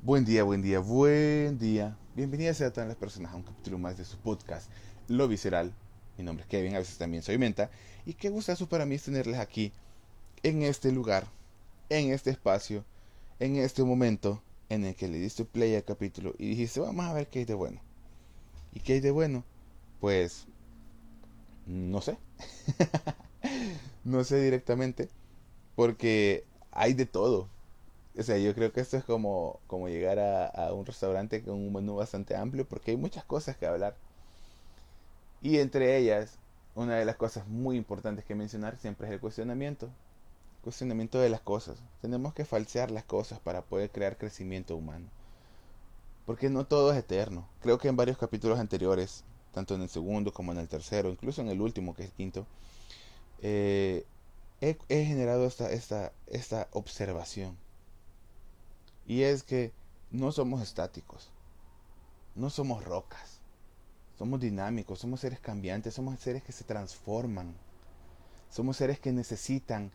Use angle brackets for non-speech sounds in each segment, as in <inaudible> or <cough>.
Buen día, buen día, buen día. Bienvenidas a todas las personas a un capítulo más de su podcast, Lo Visceral. Mi nombre es Kevin, a veces también soy Menta. Y qué gustazo para mí es tenerles aquí, en este lugar, en este espacio, en este momento en el que le diste play al capítulo y dijiste, vamos a ver qué hay de bueno. ¿Y qué hay de bueno? Pues, no sé. <laughs> no sé directamente, porque hay de todo o sea, yo creo que esto es como, como llegar a, un restaurante con un menú bastante amplio porque hay muchas cosas que hablar. Y entre ellas, una de las cosas muy importantes que mencionar siempre es el cuestionamiento. Cuestionamiento de las cosas. Tenemos que falsear las cosas para poder crear crecimiento humano. Porque no todo es eterno. Creo que en varios capítulos anteriores, tanto en el segundo como en el tercero, incluso en el último, que es el quinto, eh, he, he, generado esta, esta, esta observación y es que no somos estáticos, no somos rocas, somos dinámicos, somos seres cambiantes, somos seres que se transforman, somos seres que necesitan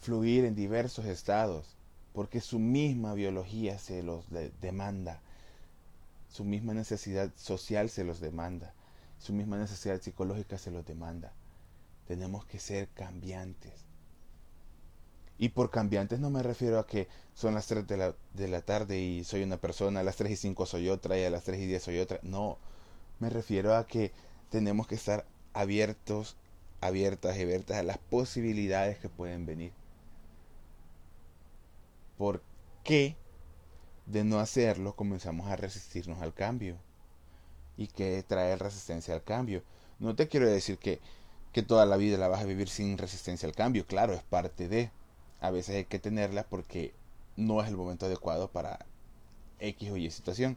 fluir en diversos estados, porque su misma biología se los demanda, su misma necesidad social se los demanda, su misma necesidad psicológica se los demanda. Tenemos que ser cambiantes. Y por cambiantes no me refiero a que son las 3 de la, de la tarde y soy una persona, a las 3 y 5 soy otra y a las 3 y 10 soy otra. No, me refiero a que tenemos que estar abiertos, abiertas y abiertas a las posibilidades que pueden venir. ¿Por qué de no hacerlo comenzamos a resistirnos al cambio? ¿Y qué trae resistencia al cambio? No te quiero decir que, que toda la vida la vas a vivir sin resistencia al cambio, claro, es parte de a veces hay que tenerla porque no es el momento adecuado para X o Y situación.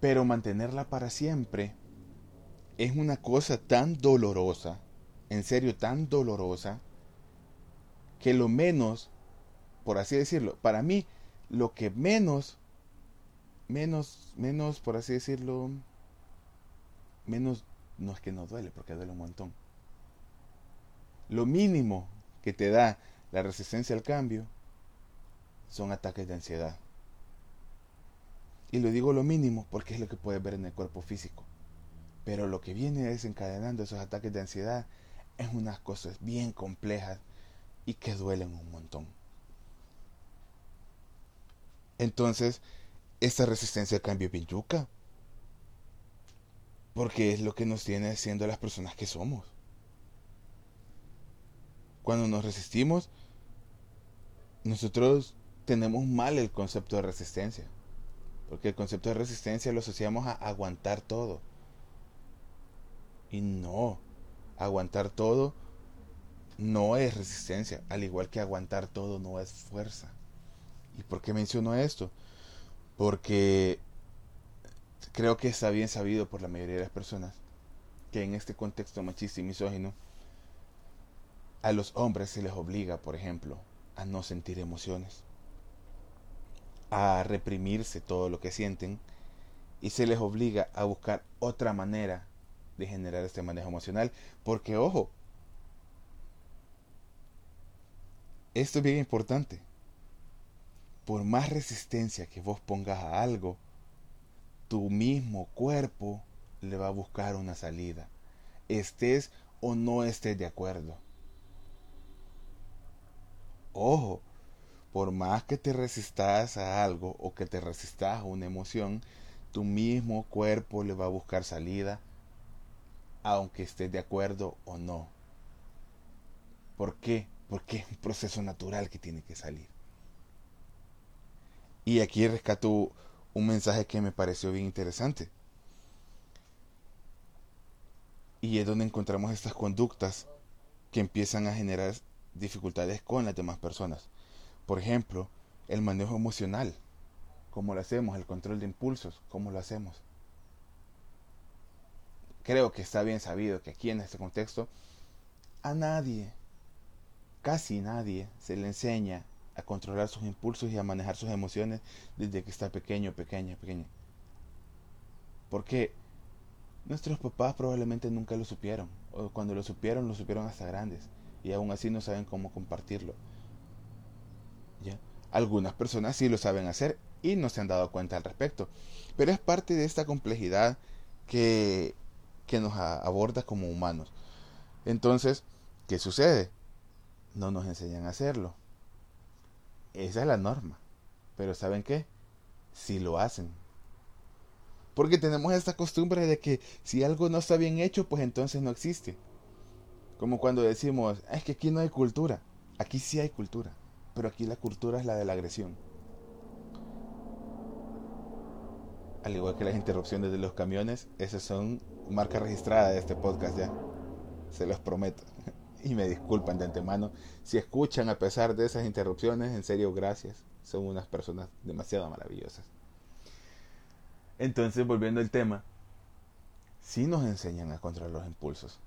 Pero mantenerla para siempre es una cosa tan dolorosa, en serio tan dolorosa, que lo menos, por así decirlo, para mí, lo que menos, menos, menos, por así decirlo, menos, no es que no duele, porque duele un montón. Lo mínimo que te da la resistencia al cambio son ataques de ansiedad. Y lo digo lo mínimo porque es lo que puedes ver en el cuerpo físico. Pero lo que viene desencadenando esos ataques de ansiedad es unas cosas bien complejas y que duelen un montón. Entonces, esta resistencia al cambio es Porque es lo que nos tiene siendo las personas que somos. Cuando nos resistimos, nosotros tenemos mal el concepto de resistencia. Porque el concepto de resistencia lo asociamos a aguantar todo. Y no, aguantar todo no es resistencia, al igual que aguantar todo no es fuerza. ¿Y por qué menciono esto? Porque creo que está bien sabido por la mayoría de las personas que en este contexto machista y misógino a los hombres se les obliga, por ejemplo, a no sentir emociones, a reprimirse todo lo que sienten y se les obliga a buscar otra manera de generar este manejo emocional. Porque ojo, esto es bien importante. Por más resistencia que vos pongas a algo, tu mismo cuerpo le va a buscar una salida. Estés o no estés de acuerdo. Ojo, por más que te resistas a algo o que te resistas a una emoción, tu mismo cuerpo le va a buscar salida, aunque estés de acuerdo o no. ¿Por qué? Porque es un proceso natural que tiene que salir. Y aquí rescato un mensaje que me pareció bien interesante. Y es donde encontramos estas conductas que empiezan a generar dificultades con las demás personas. Por ejemplo, el manejo emocional. ¿Cómo lo hacemos? El control de impulsos. ¿Cómo lo hacemos? Creo que está bien sabido que aquí en este contexto a nadie, casi nadie, se le enseña a controlar sus impulsos y a manejar sus emociones desde que está pequeño, pequeña, pequeña. Porque nuestros papás probablemente nunca lo supieron, o cuando lo supieron, lo supieron hasta grandes y aún así no saben cómo compartirlo. ¿Ya? Algunas personas sí lo saben hacer y no se han dado cuenta al respecto. Pero es parte de esta complejidad que, que nos aborda como humanos. Entonces, ¿qué sucede? No nos enseñan a hacerlo. Esa es la norma. Pero ¿saben qué? Si lo hacen. Porque tenemos esta costumbre de que si algo no está bien hecho, pues entonces no existe. Como cuando decimos, es que aquí no hay cultura. Aquí sí hay cultura. Pero aquí la cultura es la de la agresión. Al igual que las interrupciones de los camiones, esas son marca registrada de este podcast ya. Se los prometo. <laughs> Y me disculpan de antemano. Si escuchan a pesar de esas interrupciones, en serio, gracias. Son unas personas demasiado maravillosas. Entonces, volviendo al tema, sí nos enseñan a controlar los impulsos.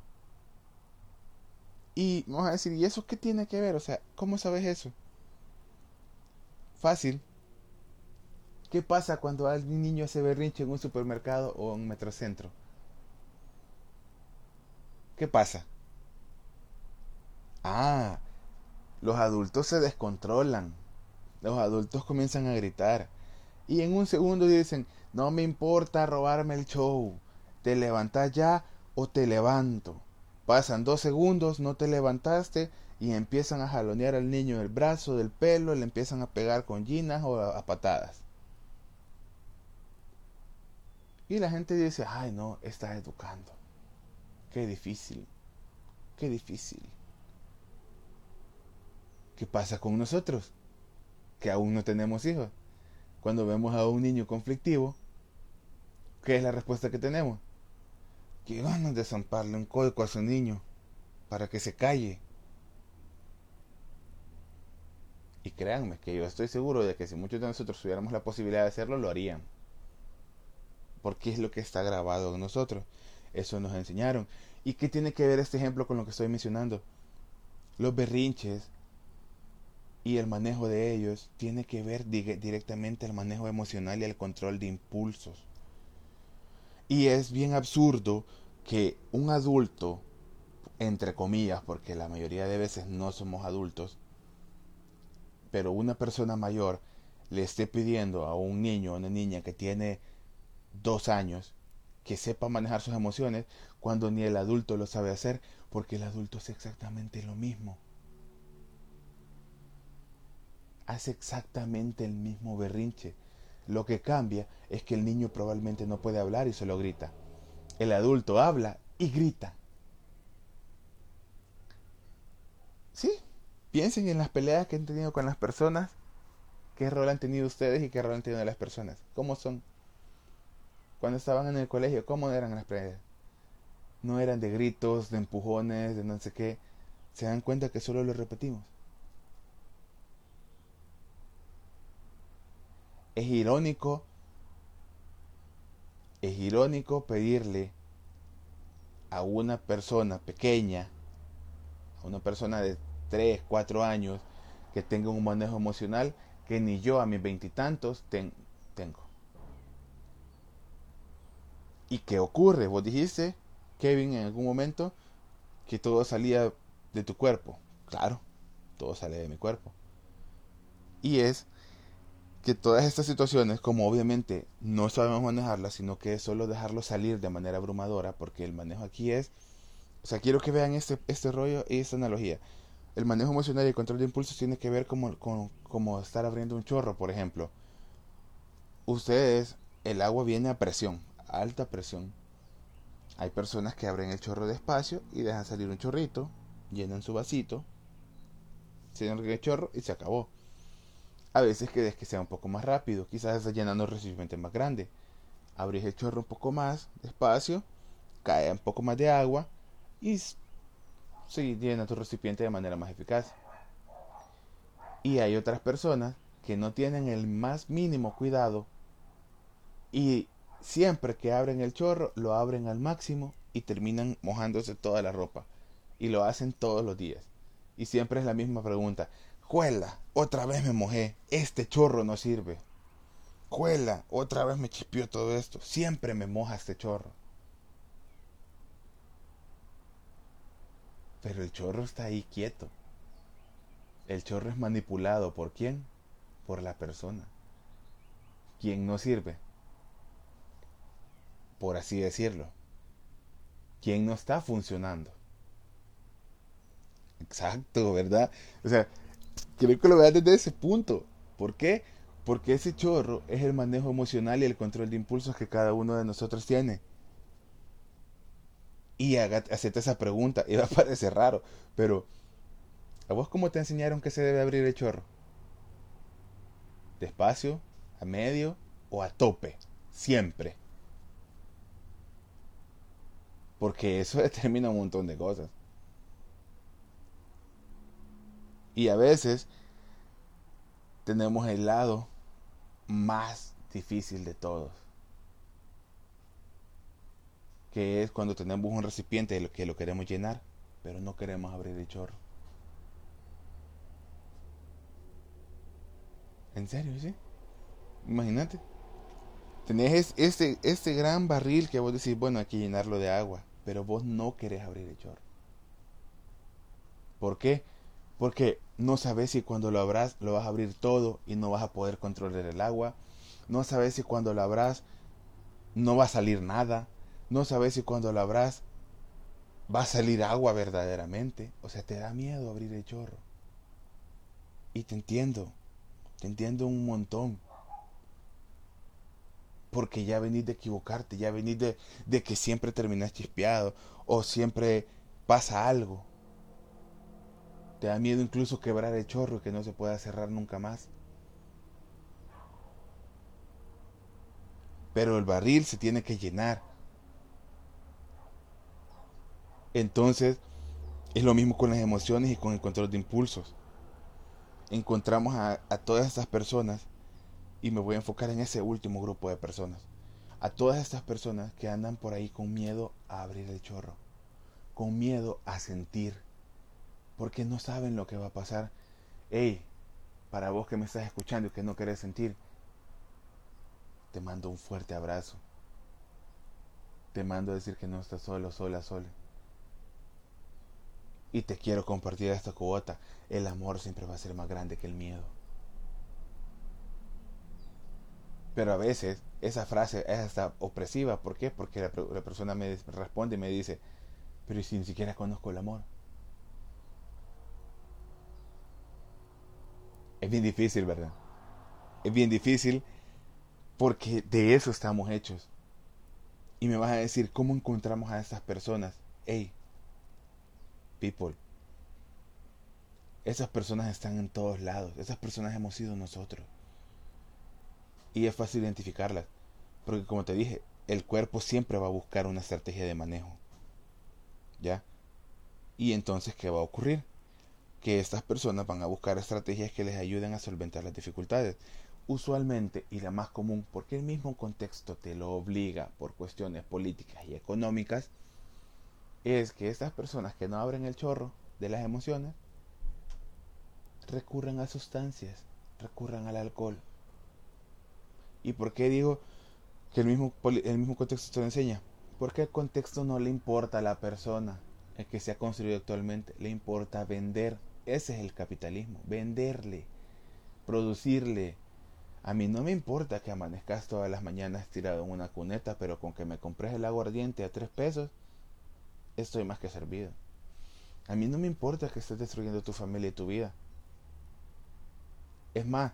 Y vamos a decir, ¿y eso qué tiene que ver? O sea, ¿cómo sabes eso? Fácil. ¿Qué pasa cuando algún niño hace berrinche en un supermercado o en un metrocentro? ¿Qué pasa? Ah, los adultos se descontrolan. Los adultos comienzan a gritar. Y en un segundo dicen, no me importa robarme el show. Te levantas ya o te levanto. Pasan dos segundos, no te levantaste y empiezan a jalonear al niño el brazo, del pelo, le empiezan a pegar con ginas o a, patadas. Y la gente dice, ay no, estás educando. Qué difícil, qué difícil. ¿Qué pasa con nosotros? Que aún no tenemos hijos. Cuando vemos a un niño conflictivo, ¿qué es la respuesta que tenemos? Que ganas de zamparle un coico a ese niño para que se calle. Y créanme que yo estoy seguro de que si muchos de nosotros tuviéramos la posibilidad de hacerlo, lo harían. Porque es lo que está grabado en nosotros. Eso nos enseñaron. ¿Y qué tiene que ver este ejemplo con lo que estoy mencionando? Los berrinches y el manejo de ellos tiene que ver directamente el manejo emocional y el control de impulsos. Y es bien absurdo que un adulto, entre comillas, porque la mayoría de veces no somos adultos, pero una persona mayor le esté pidiendo a un niño o una niña que tiene dos años que sepa manejar sus emociones cuando ni el adulto lo sabe hacer porque el adulto hace exactamente lo mismo. Hace exactamente el mismo berrinche. Lo que cambia es que el niño probablemente no puede hablar y solo grita. El adulto habla y grita. Sí, Piensen en las peleas que han tenido con las personas. ¿Qué rol han tenido ustedes y qué rol han tenido las personas? ¿Cómo son? Cuando estaban en el colegio, ¿cómo eran las peleas? No eran de gritos, de empujones, de no sé qué. Se dan cuenta que solo lo repetimos. Es irónico, es irónico pedirle a una persona pequeña, a una persona de 3, 4 años que tenga un manejo emocional que ni yo a mis veintitantos tengo. ¿Y qué ocurre? Vos dijiste, Kevin, en algún momento que todo salía de tu cuerpo. Claro, todo sale de mi cuerpo. Y es que todas estas situaciones, como obviamente no sabemos manejarlas, sino que es solo dejarlo salir de manera abrumadora, porque el manejo aquí es, o sea, quiero que vean este, este rollo y esta analogía. El manejo emocional y el control de impulsos tiene que ver como, como estar abriendo un chorro, por ejemplo. Ustedes, el agua viene a presión, alta presión. Hay personas que abren el chorro despacio y dejan salir un chorrito, llenan su vasito, llenan el chorro y se acabó. A veces quieres que sea un poco más rápido, quizás está llenando un recipiente más grande. Abrís el chorro un poco más despacio, cae un poco más de agua y sí, llena tu recipiente de manera más eficaz. Y hay otras personas que no tienen el más mínimo cuidado y siempre que abren el chorro lo abren al máximo y terminan mojándose toda la ropa. Y lo hacen todos los días. Y siempre es la misma pregunta. Juela, otra vez me mojé. Este chorro no sirve. Juela, otra vez me chispió todo esto. Siempre me moja este chorro. Pero el chorro está ahí quieto. El chorro es manipulado por quién? por la persona. Quien no sirve, por así decirlo. Quien no está funcionando. Exacto, ¿verdad? O sea, quiero que lo veas desde ese punto. ¿Por qué? Porque ese chorro es el manejo emocional y el control de impulsos que cada uno de nosotros tiene. Y haga, esa pregunta. <laughs> Y va a parecer raro, pero ¿a vos cómo te enseñaron que se debe abrir el chorro? ¿Despacio? ¿A medio? ¿O a tope? Siempre. Porque eso <laughs> determina un montón de cosas. Y a veces tenemos el lado más difícil de todos. Que es cuando tenemos un recipiente que lo queremos llenar, pero no queremos abrir el chorro. ¿En serio, sí? Imagínate. Tenés este, este gran barril que vos decís, bueno, hay que llenarlo de agua, pero vos no querés abrir el chorro. ¿Por qué? Porque no sabes si cuando lo abras lo vas a abrir todo y no vas a poder controlar el agua. No sabes si cuando lo abras no va a salir nada. No sabes si cuando lo abras va a salir agua verdaderamente. O sea, te da miedo abrir el chorro. Y te entiendo. Te entiendo un montón. Porque ya venís de equivocarte, ya venís de, de que siempre terminas chispeado o siempre pasa algo. Te da miedo incluso quebrar el chorro y que no se pueda cerrar nunca más. Pero el barril se tiene que llenar. Entonces, es lo mismo con las emociones y con el control de impulsos. Encontramos a, a todas estas personas, y me voy a enfocar en ese último grupo de personas, a todas estas personas que andan por ahí con miedo a abrir el chorro, con miedo a sentir, porque no saben lo que va a pasar. Hey, para vos que me estás escuchando y que no querés sentir, te mando un fuerte abrazo. Te mando a decir que no estás solo, sola, sola. Y te quiero compartir esta cuota. El amor siempre va a ser más grande que el miedo. Pero a veces esa frase es hasta opresiva. ¿Por qué? Porque la, la persona me responde y me dice, pero si ni siquiera conozco el amor. Es bien difícil, ¿verdad? Es bien difícil porque de eso estamos hechos. Y me vas a decir, ¿cómo encontramos a estas personas? Hey, people. Esas personas están en todos lados. Esas personas hemos sido nosotros. Y es fácil identificarlas. Porque como te dije, el cuerpo siempre va a buscar una estrategia de manejo. ¿Ya? Y entonces, ¿qué va a ocurrir? Que estas personas van a buscar estrategias que les ayuden a solventar las dificultades. Usualmente, y la más común, porque el mismo contexto te lo obliga por cuestiones políticas y económicas, es que estas personas que no abren el chorro de las emociones recurren a sustancias, recurran al alcohol. ¿Y por qué digo que el mismo, el mismo contexto te lo enseña? Porque el contexto no le importa a la persona el que se ha construido actualmente, le importa vender. Ese es el capitalismo, venderle, producirle. A mí no me importa que amanezcas todas las mañanas tirado en una cuneta, pero con que me compres el aguardiente a tres pesos, estoy más que servido. A mí no me importa que estés destruyendo tu familia y tu vida. Es más,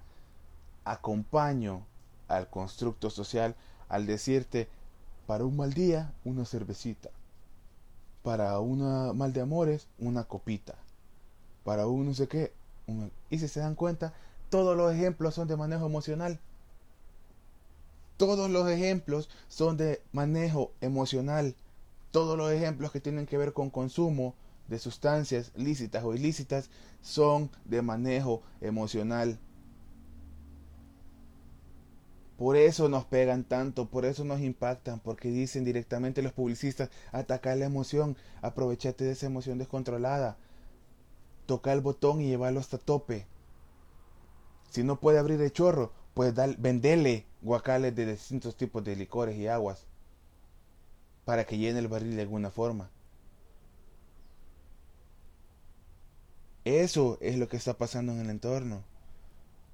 acompaño al constructo social al decirte, para un mal día, una cervecita para una mal de amores, una copita. Para un no sé qué. Y si se dan cuenta, todos los ejemplos son de manejo emocional. Todos los ejemplos son de manejo emocional. Todos los ejemplos que tienen que ver con consumo de sustancias lícitas o ilícitas son de manejo emocional. Por eso nos pegan tanto, por eso nos impactan, porque dicen directamente los publicistas, atacar la emoción, aprovechate de esa emoción descontrolada, toca el botón y llevarlo hasta tope. Si no puede abrir el chorro, pues dar, venderle guacales de distintos tipos de licores y aguas para que llene el barril de alguna forma. Eso es lo que está pasando en el entorno.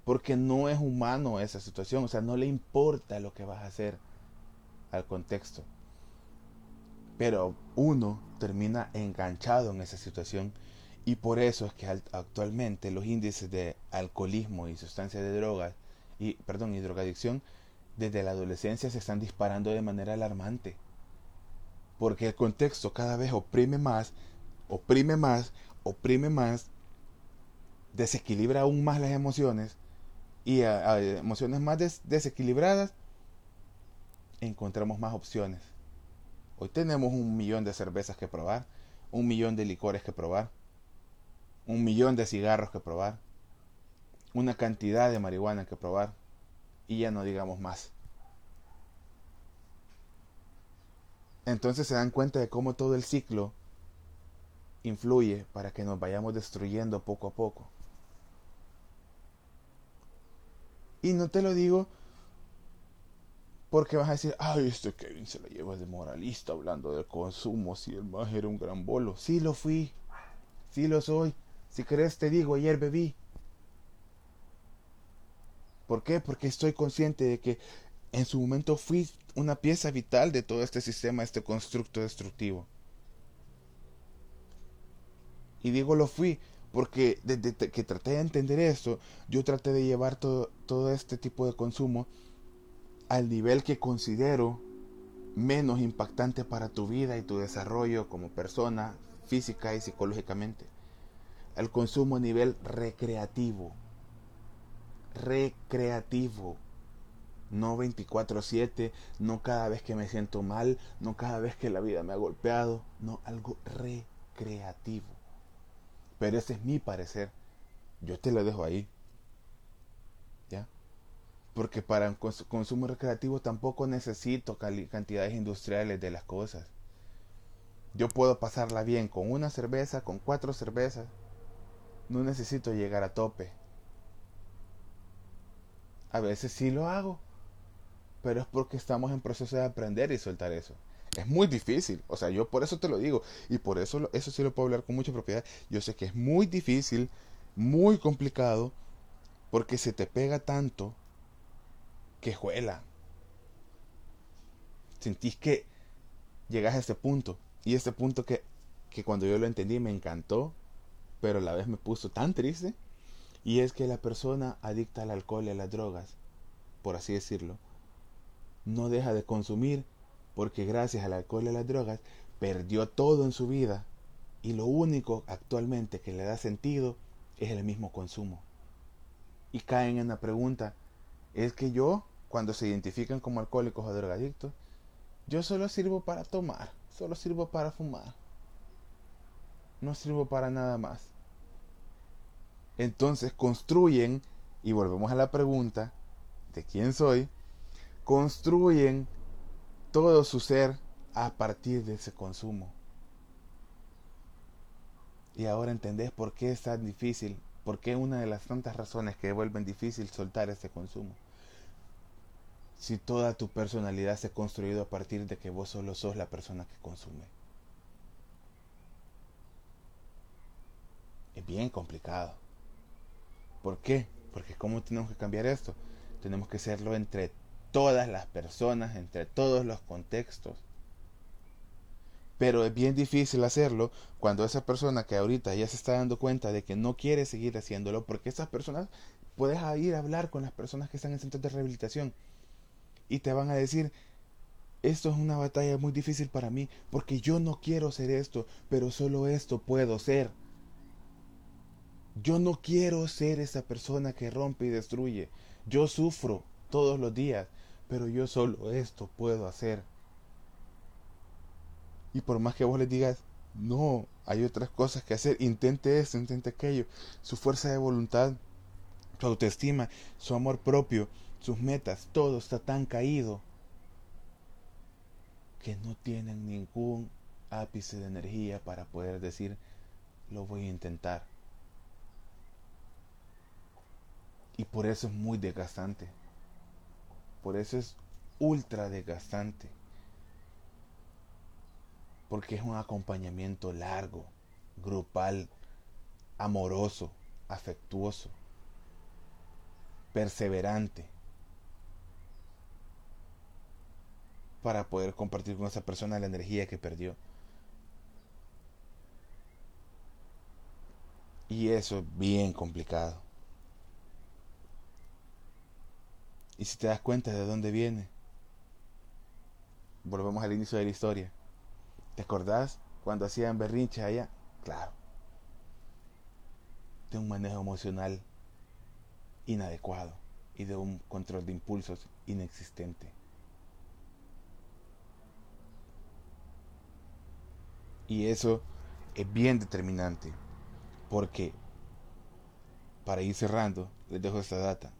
porque no es humano esa situación, o sea, no le importa lo que vas a hacer al contexto. Pero uno termina enganchado en esa situación y por eso es que actualmente los índices de alcoholismo y sustancias de drogas y perdón, y drogadicción desde la adolescencia se están disparando de manera alarmante. Porque el contexto cada vez oprime más, oprime más, oprime más, desequilibra aún más las emociones y a, emociones más desequilibradas encontramos más opciones. Hoy tenemos un millón de cervezas que probar, un millón de licores que probar, un millón de cigarros que probar, una cantidad de marihuana que probar y ya no digamos más. Entonces se dan cuenta de cómo todo el ciclo influye para que nos vayamos destruyendo poco a poco. Y no te lo digo porque vas a decir, ay, este Kevin se la lleva de moralista hablando del consumo, si el más era un gran bolo. Sí lo fui, sí lo soy. Si crees te digo, ayer bebí. ¿Por qué? Porque estoy consciente de que en su momento fui una pieza vital de todo este sistema, este constructo destructivo. Y digo lo fui porque desde que traté de entender esto, yo traté de llevar todo, todo este tipo de consumo al nivel que considero menos impactante para tu vida y tu desarrollo como persona física y psicológicamente. El consumo a nivel recreativo. Recreativo. No 24/7, no cada vez que me siento mal, no cada vez que la vida me ha golpeado, no, algo recreativo. Pero ese es mi parecer. Yo te lo dejo ahí. ¿Ya? Porque para un consumo recreativo tampoco necesito cantidades industriales de las cosas. Yo puedo pasarla bien con una cerveza, con cuatro cervezas. No necesito llegar a tope. A veces sí lo hago, pero es porque estamos en proceso de aprender y soltar eso. Es muy difícil, o sea, yo por eso te lo digo y por eso eso sí lo puedo hablar con mucha propiedad. Yo sé que es muy difícil, muy complicado, porque se te pega tanto que juela. Sentís que llegas a este punto. Y este punto que, que cuando yo lo entendí me encantó, pero a la vez me puso tan triste. Y es que la persona adicta al alcohol y a las drogas, por así decirlo, no deja de consumir porque gracias al alcohol y a las drogas perdió todo en su vida y lo único actualmente que le da sentido es el mismo consumo. Y caen en la pregunta, es que yo cuando se identifican como alcohólicos o drogadictos, yo solo sirvo para tomar, solo sirvo para fumar. No sirvo para nada más. Entonces construyen, y volvemos a la pregunta de quién soy, construyen todo su ser a partir de ese consumo. Y ahora entendés por qué es tan difícil, por qué una de las tantas razones que vuelven difícil soltar ese consumo si toda tu personalidad se ha construido a partir de que vos solo sos la persona que consume? Es bien complicado. ¿Por qué? Porque ¿cómo tenemos que cambiar esto? Tenemos que hacerlo entre todas las personas, entre todos los contextos. Pero es bien difícil hacerlo cuando esa persona que ahorita ya se está dando cuenta de que no quiere seguir haciéndolo, porque esas personas puedes ir a hablar con las personas que están en centros de rehabilitación y te van a decir, esto es una batalla muy difícil para mí porque yo no quiero ser esto, pero solo esto puedo ser. Yo no quiero ser esa persona que rompe y destruye. Yo sufro todos los días, pero yo solo esto puedo hacer. Y por más que vos les digas, no, hay otras cosas que hacer, intente esto, intente aquello, su fuerza de voluntad, su autoestima, su amor propio, sus metas, todo está tan caído que no tienen ningún ápice de energía para poder decir, lo voy a intentar. Y por eso es muy desgastante. Por eso es ultra desgastante. Porque es un acompañamiento largo, grupal, amoroso, afectuoso. perseverante, para poder compartir con esa persona la energía que perdió. Y eso es bien complicado. Y si te das cuenta de dónde viene, volvemos al inicio de la historia. ¿Te acordás cuando hacían berrinches allá? Claro. De un manejo emocional inadecuado y de un control de impulsos inexistente. Y eso es bien determinante, porque para ir cerrando, les dejo esta data.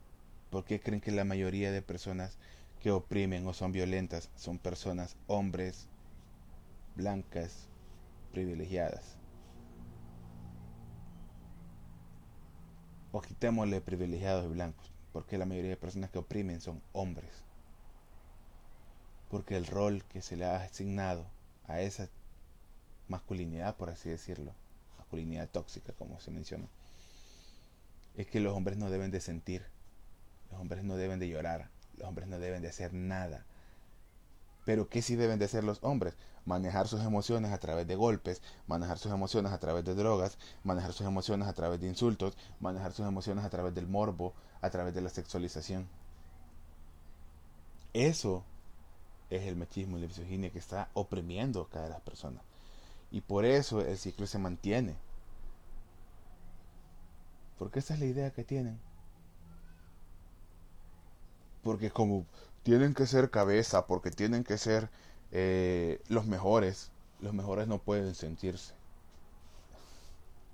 ¿Por qué creen que la mayoría de personas que oprimen o son violentas son personas, hombres, blancas, privilegiadas? O quitémosle privilegiados y blancos, porque la mayoría de personas que oprimen son hombres. Porque el rol que se le ha asignado a esa masculinidad, por así decirlo, masculinidad tóxica, como se menciona, es que los hombres no deben de sentir, los hombres no deben de llorar, los hombres no deben de hacer nada. Pero ¿qué sí deben de hacer los hombres? Manejar sus emociones a través de golpes, manejar sus emociones a través de drogas, manejar sus emociones a través de insultos, manejar sus emociones a través del morbo, a través de la sexualización. Eso es el machismo y la misoginia que está oprimiendo a cada las personas. Y por eso el ciclo se mantiene. Porque esa es la idea que tienen. Porque como tienen que ser cabeza, porque tienen que ser eh, los mejores, los mejores no pueden sentirse.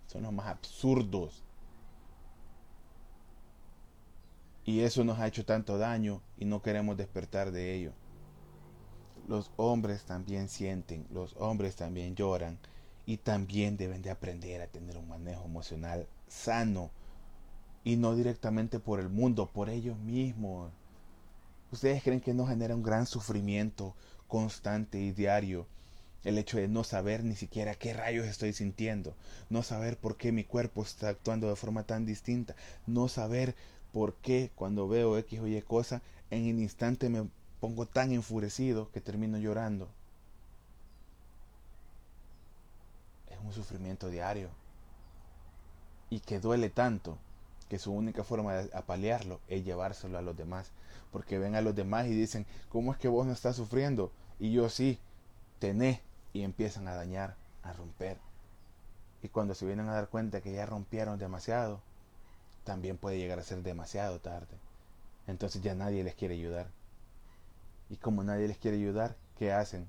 Son los más absurdos. Y eso nos ha hecho tanto daño y no queremos despertar de ello los hombres también sienten, los hombres también lloran y también deben de aprender a tener un manejo emocional sano y no directamente por el mundo, por ellos mismos. ¿Ustedes creen que no genera un gran sufrimiento constante y diario el hecho de no saber ni siquiera qué rayos estoy sintiendo, no saber por qué mi cuerpo está actuando de forma tan distinta, no saber por qué cuando veo X o Y cosa, en el instante me pongo tan enfurecido que termino llorando. Es un sufrimiento diario y que duele tanto que su única forma de apalearlo es llevárselo a los demás. Porque ven a los demás y dicen, ¿cómo es que vos no estás sufriendo? Y yo sí, tené. Y empiezan a dañar, a romper. Y cuando se vienen a dar cuenta que ya rompieron demasiado, también puede llegar a ser demasiado tarde. Entonces ya nadie les quiere ayudar. Y como nadie les quiere ayudar, ¿qué hacen?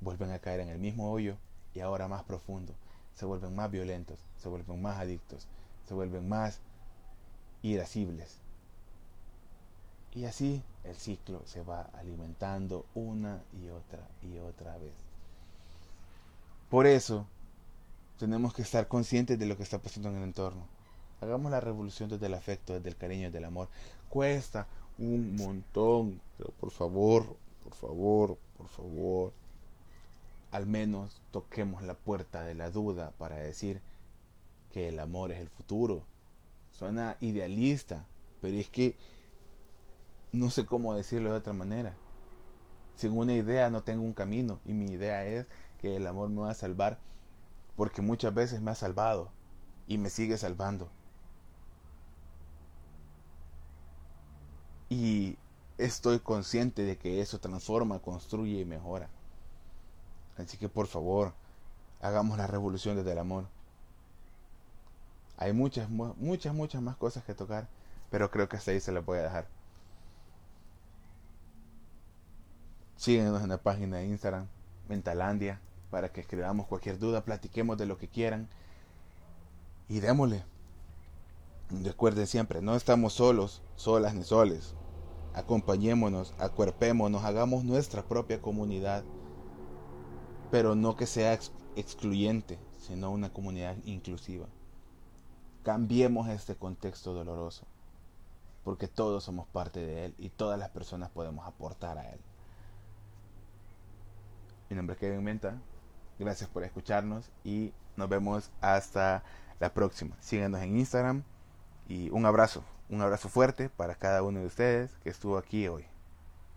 Vuelven a caer en el mismo hoyo y ahora más profundo. Se vuelven más violentos, se vuelven más adictos, se vuelven más irascibles. Y así el ciclo se va alimentando una y otra y otra vez. Por eso tenemos que estar conscientes de lo que está pasando en el entorno. Hagamos la revolución desde el afecto, desde el cariño, desde el amor. Cuesta un montón. Pero por favor, por favor, por favor, al menos toquemos la puerta de la duda para decir que el amor es el futuro. Suena idealista, pero es que no sé cómo decirlo de otra manera. Sin una idea no tengo un camino y mi idea es que el amor me va a salvar porque muchas veces me ha salvado y me sigue salvando. Y estoy consciente de que eso transforma, construye y mejora. Así que por favor, hagamos la revolución desde el amor. Hay muchas, muchas, muchas más cosas que tocar, pero creo que hasta ahí se las voy a dejar. Síguenos en la página de Instagram, Mentalandia, para que escribamos cualquier duda, platiquemos de lo que quieran y démosle. Recuerden siempre, no estamos solos, solas ni soles acompañémonos, acuerpémonos, hagamos nuestra propia comunidad, pero no que sea excluyente, sino una comunidad inclusiva. Cambiemos este contexto doloroso, porque todos somos parte de él y todas las personas podemos aportar a él. Mi nombre es Kevin Menta, gracias por escucharnos y nos vemos hasta la próxima. Síganos en Instagram Y un abrazo, un abrazo fuerte para cada uno de ustedes que estuvo aquí hoy.